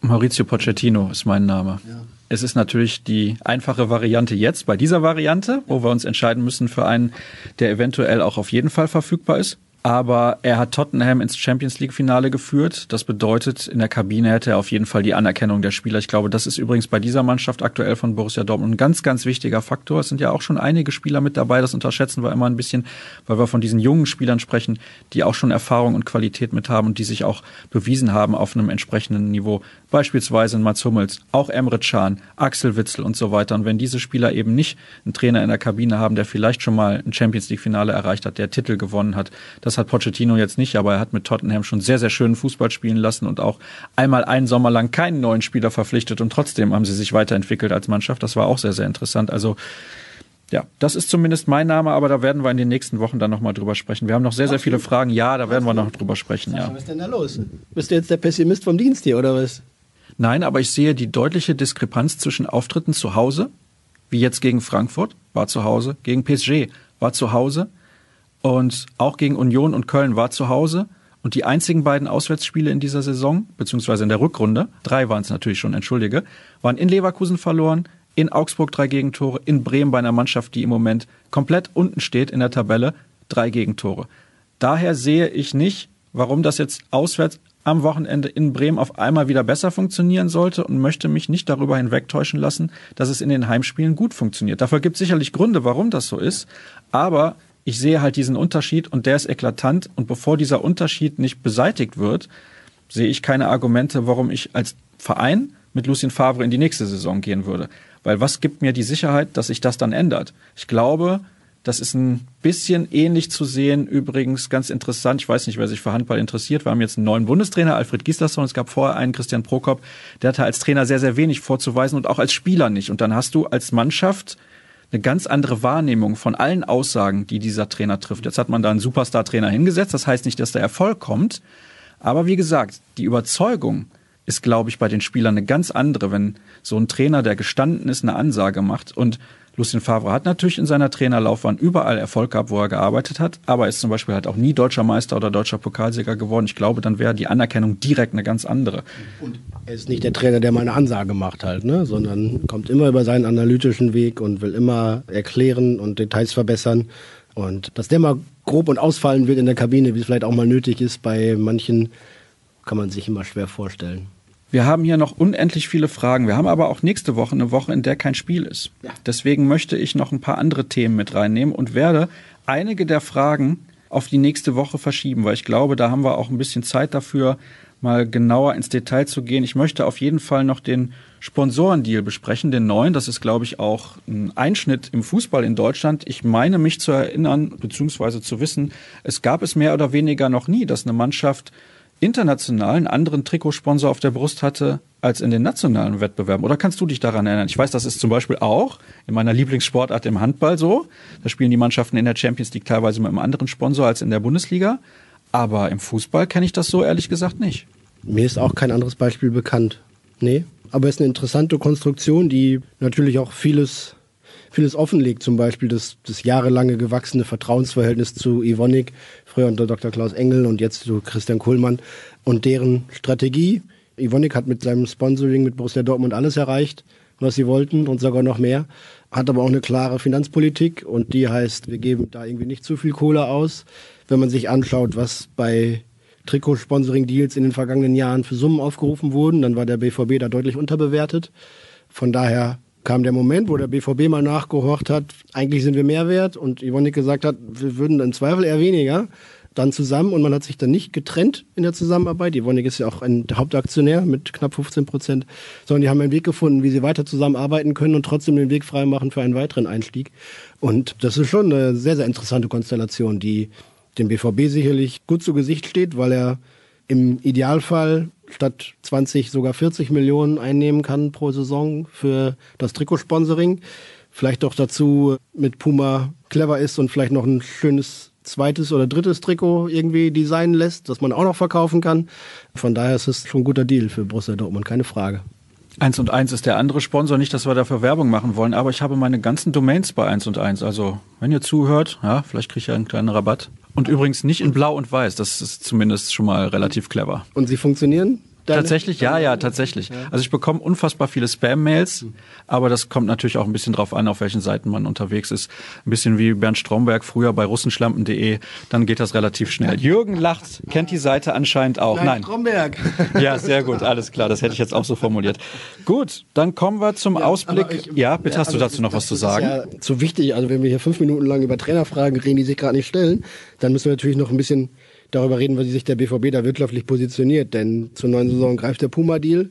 Maurizio Pochettino ist mein Name. Ja. Es ist natürlich die einfache Variante jetzt bei dieser Variante, wo wir uns entscheiden müssen für einen, der eventuell auch auf jeden Fall verfügbar ist aber er hat Tottenham ins Champions League Finale geführt. Das bedeutet, in der Kabine hätte er auf jeden Fall die Anerkennung der Spieler. Ich glaube, das ist übrigens bei dieser Mannschaft aktuell von Borussia Dortmund ein ganz, ganz wichtiger Faktor. Es sind ja auch schon einige Spieler mit dabei. Das unterschätzen wir immer ein bisschen, weil wir von diesen jungen Spielern sprechen, die auch schon Erfahrung und Qualität mit haben und die sich auch bewiesen haben auf einem entsprechenden Niveau. Beispielsweise Mats Hummels, auch Emre Can, Axel Witzel und so weiter. Und wenn diese Spieler eben nicht einen Trainer in der Kabine haben, der vielleicht schon mal ein Champions League Finale erreicht hat, der Titel gewonnen hat, das hat Pochettino jetzt nicht, aber er hat mit Tottenham schon sehr, sehr schönen Fußball spielen lassen und auch einmal einen Sommer lang keinen neuen Spieler verpflichtet und trotzdem haben sie sich weiterentwickelt als Mannschaft. Das war auch sehr, sehr interessant. Also ja, das ist zumindest mein Name, aber da werden wir in den nächsten Wochen dann nochmal drüber sprechen. Wir haben noch sehr, sehr viele Fragen. Ja, da werden wir noch drüber sprechen. Ja. Was ist denn da los? Bist du jetzt der Pessimist vom Dienst hier oder was? Nein, aber ich sehe die deutliche Diskrepanz zwischen Auftritten zu Hause, wie jetzt gegen Frankfurt, war zu Hause, gegen PSG, war zu Hause, und auch gegen Union und Köln war zu Hause. Und die einzigen beiden Auswärtsspiele in dieser Saison, beziehungsweise in der Rückrunde, drei waren es natürlich schon, entschuldige, waren in Leverkusen verloren, in Augsburg drei Gegentore, in Bremen bei einer Mannschaft, die im Moment komplett unten steht in der Tabelle, drei Gegentore. Daher sehe ich nicht, warum das jetzt auswärts am Wochenende in Bremen auf einmal wieder besser funktionieren sollte und möchte mich nicht darüber hinwegtäuschen lassen, dass es in den Heimspielen gut funktioniert. Dafür gibt es sicherlich Gründe, warum das so ist, aber ich sehe halt diesen Unterschied und der ist eklatant. Und bevor dieser Unterschied nicht beseitigt wird, sehe ich keine Argumente, warum ich als Verein mit Lucien Favre in die nächste Saison gehen würde. Weil was gibt mir die Sicherheit, dass sich das dann ändert? Ich glaube, Das ist ein bisschen ähnlich zu sehen. Übrigens ganz interessant. Ich weiß nicht, wer sich für Handball interessiert. Wir haben jetzt einen neuen Bundestrainer, Alfred Gislason. Es gab vorher einen Christian Prokop. Der hatte als Trainer sehr, sehr wenig vorzuweisen und auch als Spieler nicht. Und dann hast du als Mannschaft eine ganz andere Wahrnehmung von allen Aussagen, die dieser Trainer trifft. Jetzt hat man da einen Superstar-Trainer hingesetzt. Das heißt nicht, dass der Erfolg kommt. Aber wie gesagt, die Überzeugung ist, glaube ich, bei den Spielern eine ganz andere, wenn so ein Trainer, der gestanden ist, eine Ansage macht. Und Lucien Favre hat natürlich in seiner Trainerlaufbahn überall Erfolg gehabt, wo er gearbeitet hat, aber er ist zum Beispiel halt auch nie deutscher Meister oder deutscher Pokalsieger geworden. Ich glaube, dann wäre die Anerkennung direkt eine ganz andere. Und er ist nicht der Trainer, der mal eine Ansage macht halt, ne? sondern kommt immer über seinen analytischen Weg und will immer erklären und Details verbessern. Und dass der mal grob und ausfallen wird in der Kabine, wie es vielleicht auch mal nötig ist bei manchen, kann man sich immer schwer vorstellen. Wir haben hier noch unendlich viele Fragen. Wir haben aber auch nächste Woche eine Woche, in der kein Spiel ist. Ja. Deswegen möchte ich noch ein paar andere Themen mit reinnehmen und werde einige der Fragen auf die nächste Woche verschieben, weil ich glaube, da haben wir auch ein bisschen Zeit dafür, mal genauer ins Detail zu gehen. Ich möchte auf jeden Fall noch den Sponsorendeal besprechen, den neuen. Das ist, glaube ich, auch ein Einschnitt im Fußball in Deutschland. Ich meine mich zu erinnern, beziehungsweise zu wissen, es gab es mehr oder weniger noch nie, dass eine Mannschaft international einen anderen Trikotsponsor auf der Brust hatte als in den nationalen Wettbewerben. Oder kannst du dich daran erinnern? Ich weiß, das ist zum Beispiel auch in meiner Lieblingssportart im Handball so. Da spielen die Mannschaften in der Champions League teilweise mit einem anderen Sponsor als in der Bundesliga. Aber im Fußball kenne ich das so ehrlich gesagt nicht. Mir ist auch kein anderes Beispiel bekannt. Nee, aber es ist eine interessante Konstruktion, die natürlich auch vieles vieles offenlegt, zum Beispiel das, das jahrelange gewachsene Vertrauensverhältnis zu Ivonik, früher unter Dr. Klaus Engel und jetzt zu Christian Kohlmann und deren Strategie. Ivonik hat mit seinem Sponsoring mit Borussia Dortmund alles erreicht, was sie wollten und sogar noch mehr, hat aber auch eine klare Finanzpolitik und die heißt, wir geben da irgendwie nicht zu viel Kohle aus. Wenn man sich anschaut, was bei Trikotsponsoring-Deals in den vergangenen Jahren für Summen aufgerufen wurden, dann war der BVB da deutlich unterbewertet. Von daher kam der Moment, wo der BVB mal nachgehorcht hat, eigentlich sind wir mehr wert und Ivonik gesagt hat, wir würden im Zweifel eher weniger, dann zusammen und man hat sich dann nicht getrennt in der Zusammenarbeit. Ivonik ist ja auch ein Hauptaktionär mit knapp 15 Prozent, sondern die haben einen Weg gefunden, wie sie weiter zusammenarbeiten können und trotzdem den Weg freimachen für einen weiteren Einstieg. Und das ist schon eine sehr, sehr interessante Konstellation, die dem BVB sicherlich gut zu Gesicht steht, weil er im Idealfall statt 20 sogar 40 Millionen einnehmen kann pro Saison für das Trikotsponsoring. Vielleicht doch dazu mit Puma clever ist und vielleicht noch ein schönes zweites oder drittes Trikot irgendwie designen lässt, das man auch noch verkaufen kann. Von daher ist es schon ein guter Deal für Borussia Dortmund, keine Frage. Eins und eins ist der andere Sponsor, nicht, dass wir dafür Werbung machen wollen, aber ich habe meine ganzen Domains bei eins und eins. Also, wenn ihr zuhört, ja, vielleicht kriege ich ja einen kleinen Rabatt. Und übrigens nicht in Blau und Weiß. Das ist zumindest schon mal relativ clever. Und sie funktionieren? Tatsächlich, ja, ja, tatsächlich. Also ich bekomme unfassbar viele Spam-Mails, aber das kommt natürlich auch ein bisschen drauf an, auf welchen Seiten man unterwegs ist. Ein bisschen wie Bernd Stromberg früher bei russenschlampen.de, dann geht das relativ schnell. Jürgen lacht, kennt die Seite anscheinend auch. Nein. Nein. Stromberg. Ja, sehr gut, alles klar, das hätte ich jetzt auch so formuliert. Gut, dann kommen wir zum ja, Ausblick. Ich, ja, bitte ja, hast also du dazu noch was zu sagen? Das ist ja zu wichtig, also wenn wir hier fünf Minuten lang über Trainerfragen reden, die sich gerade nicht stellen, dann müssen wir natürlich noch ein bisschen darüber reden, wie sich der BVB da wirtschaftlich positioniert. Denn zur neuen Saison greift der Puma-Deal,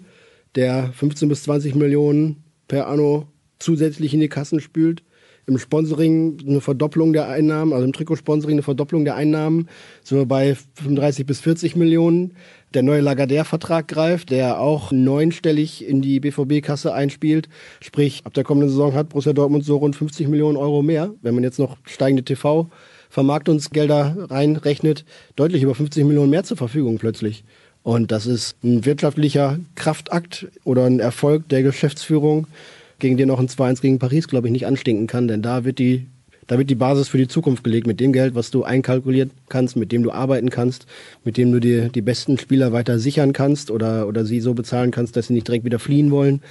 der 15 bis 20 Millionen per Anno zusätzlich in die Kassen spült. Im Sponsoring eine Verdopplung der Einnahmen, also im Trikotsponsoring eine Verdopplung der Einnahmen, sind wir bei 35 bis 40 Millionen. Der neue Lagardère-Vertrag greift, der auch neunstellig in die BVB-Kasse einspielt. Sprich, ab der kommenden Saison hat Borussia Dortmund so rund 50 Millionen Euro mehr, wenn man jetzt noch steigende TV Vermarktungsgelder reinrechnet, deutlich über 50 Millionen mehr zur Verfügung plötzlich. Und das ist ein wirtschaftlicher Kraftakt oder ein Erfolg der Geschäftsführung, gegen den auch ein 2-1 gegen Paris, glaube ich, nicht anstinken kann. Denn da wird die, da wird die Basis für die Zukunft gelegt mit dem Geld, was du einkalkulieren kannst, mit dem du arbeiten kannst, mit dem du dir die besten Spieler weiter sichern kannst oder, oder sie so bezahlen kannst, dass sie nicht direkt wieder fliehen wollen.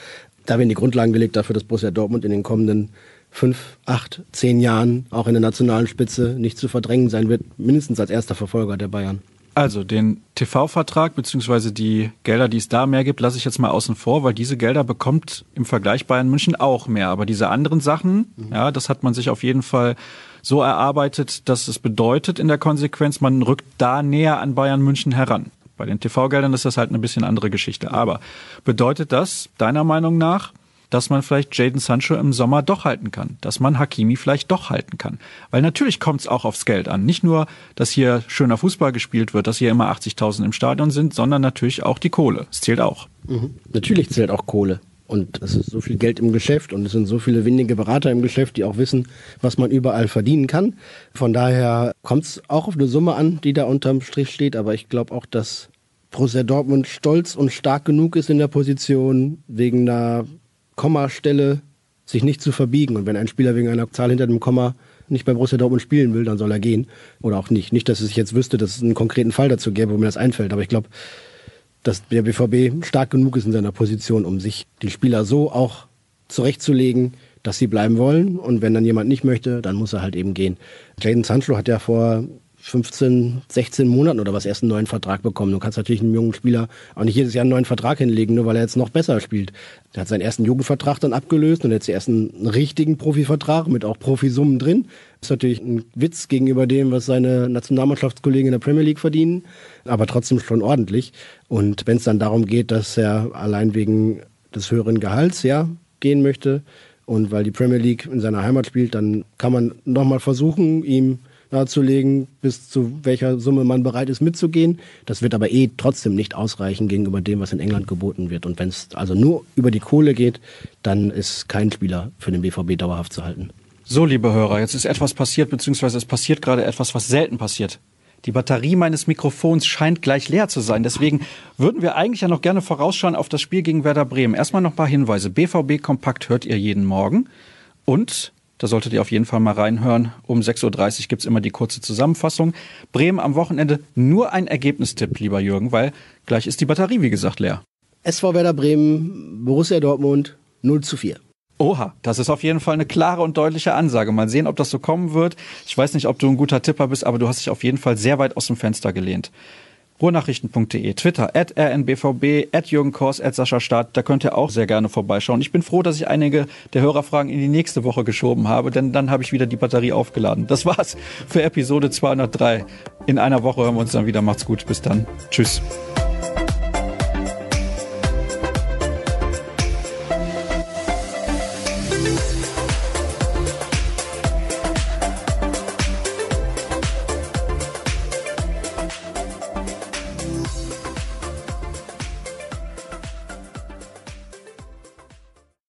Da werden die Grundlagen gelegt dafür, dass Borussia Dortmund in den kommenden fünf, acht, zehn Jahren auch in der nationalen Spitze nicht zu verdrängen sein wird, mindestens als erster Verfolger der Bayern. Also den TV-Vertrag beziehungsweise die Gelder, die es da mehr gibt, lasse ich jetzt mal außen vor, weil diese Gelder bekommt im Vergleich Bayern München auch mehr. Aber diese anderen Sachen, mhm. ja, das hat man sich auf jeden Fall so erarbeitet, dass es bedeutet in der Konsequenz, man rückt da näher an Bayern München heran. Bei den TV-Geldern ist das halt eine bisschen andere Geschichte. Aber bedeutet das deiner Meinung nach, dass man vielleicht Jaden Sancho im Sommer doch halten kann, dass man Hakimi vielleicht doch halten kann. Weil natürlich kommt es auch aufs Geld an. Nicht nur, dass hier schöner Fußball gespielt wird, dass hier immer 80.000 im Stadion sind, sondern natürlich auch die Kohle. Es zählt auch. Mhm. Natürlich zählt auch Kohle. Und es ist so viel Geld im Geschäft und es sind so viele windige Berater im Geschäft, die auch wissen, was man überall verdienen kann. Von daher kommt es auch auf eine Summe an, die da unterm Strich steht. Aber ich glaube auch, dass Borussia Dortmund stolz und stark genug ist in der Position, wegen einer Kommastelle sich nicht zu verbiegen. Und wenn ein Spieler wegen einer Zahl hinter dem Komma nicht bei Borussia Dortmund spielen will, dann soll er gehen. Oder auch nicht. Nicht, dass es jetzt wüsste, dass es einen konkreten Fall dazu gäbe, wo mir das einfällt. Aber ich glaube, dass der BVB stark genug ist in seiner Position, um sich die Spieler so auch zurechtzulegen, dass sie bleiben wollen. Und wenn dann jemand nicht möchte, dann muss er halt eben gehen. Jaden Sancho hat ja vor 15, 16 Monaten oder was erst einen neuen Vertrag bekommen. Du kannst natürlich einem jungen Spieler auch nicht jedes Jahr einen neuen Vertrag hinlegen, nur weil er jetzt noch besser spielt. Der hat seinen ersten Jugendvertrag dann abgelöst und jetzt den ersten richtigen Profivertrag mit auch Profisummen drin. Ist natürlich ein Witz gegenüber dem, was seine Nationalmannschaftskollegen in der Premier League verdienen, aber trotzdem schon ordentlich. Und wenn es dann darum geht, dass er allein wegen des höheren Gehalts ja gehen möchte und weil die Premier League in seiner Heimat spielt, dann kann man nochmal versuchen, ihm nahezulegen, bis zu welcher Summe man bereit ist mitzugehen. Das wird aber eh trotzdem nicht ausreichen gegenüber dem, was in England geboten wird. Und wenn es also nur über die Kohle geht, dann ist kein Spieler für den BVB dauerhaft zu halten. So, liebe Hörer, jetzt ist etwas passiert, beziehungsweise es passiert gerade etwas, was selten passiert. Die Batterie meines Mikrofons scheint gleich leer zu sein. Deswegen würden wir eigentlich ja noch gerne vorausschauen auf das Spiel gegen Werder Bremen. Erstmal noch ein paar Hinweise. BVB Kompakt hört ihr jeden Morgen. Und da solltet ihr auf jeden Fall mal reinhören. Um 6.30 Uhr gibt's immer die kurze Zusammenfassung. Bremen am Wochenende nur ein Ergebnistipp, lieber Jürgen, weil gleich ist die Batterie, wie gesagt, leer. SV Werder Bremen, Borussia Dortmund 0 zu 4. Oha, das ist auf jeden Fall eine klare und deutliche Ansage. Mal sehen, ob das so kommen wird. Ich weiß nicht, ob du ein guter Tipper bist, aber du hast dich auf jeden Fall sehr weit aus dem Fenster gelehnt ruhrnachrichten.de, Twitter, at rnbvb, at Jürgen Kors, at Sascha Staat. Da könnt ihr auch sehr gerne vorbeischauen. Ich bin froh, dass ich einige der Hörerfragen in die nächste Woche geschoben habe, denn dann habe ich wieder die Batterie aufgeladen. Das war's für Episode 203. In einer Woche hören wir uns dann wieder. Macht's gut. Bis dann. Tschüss.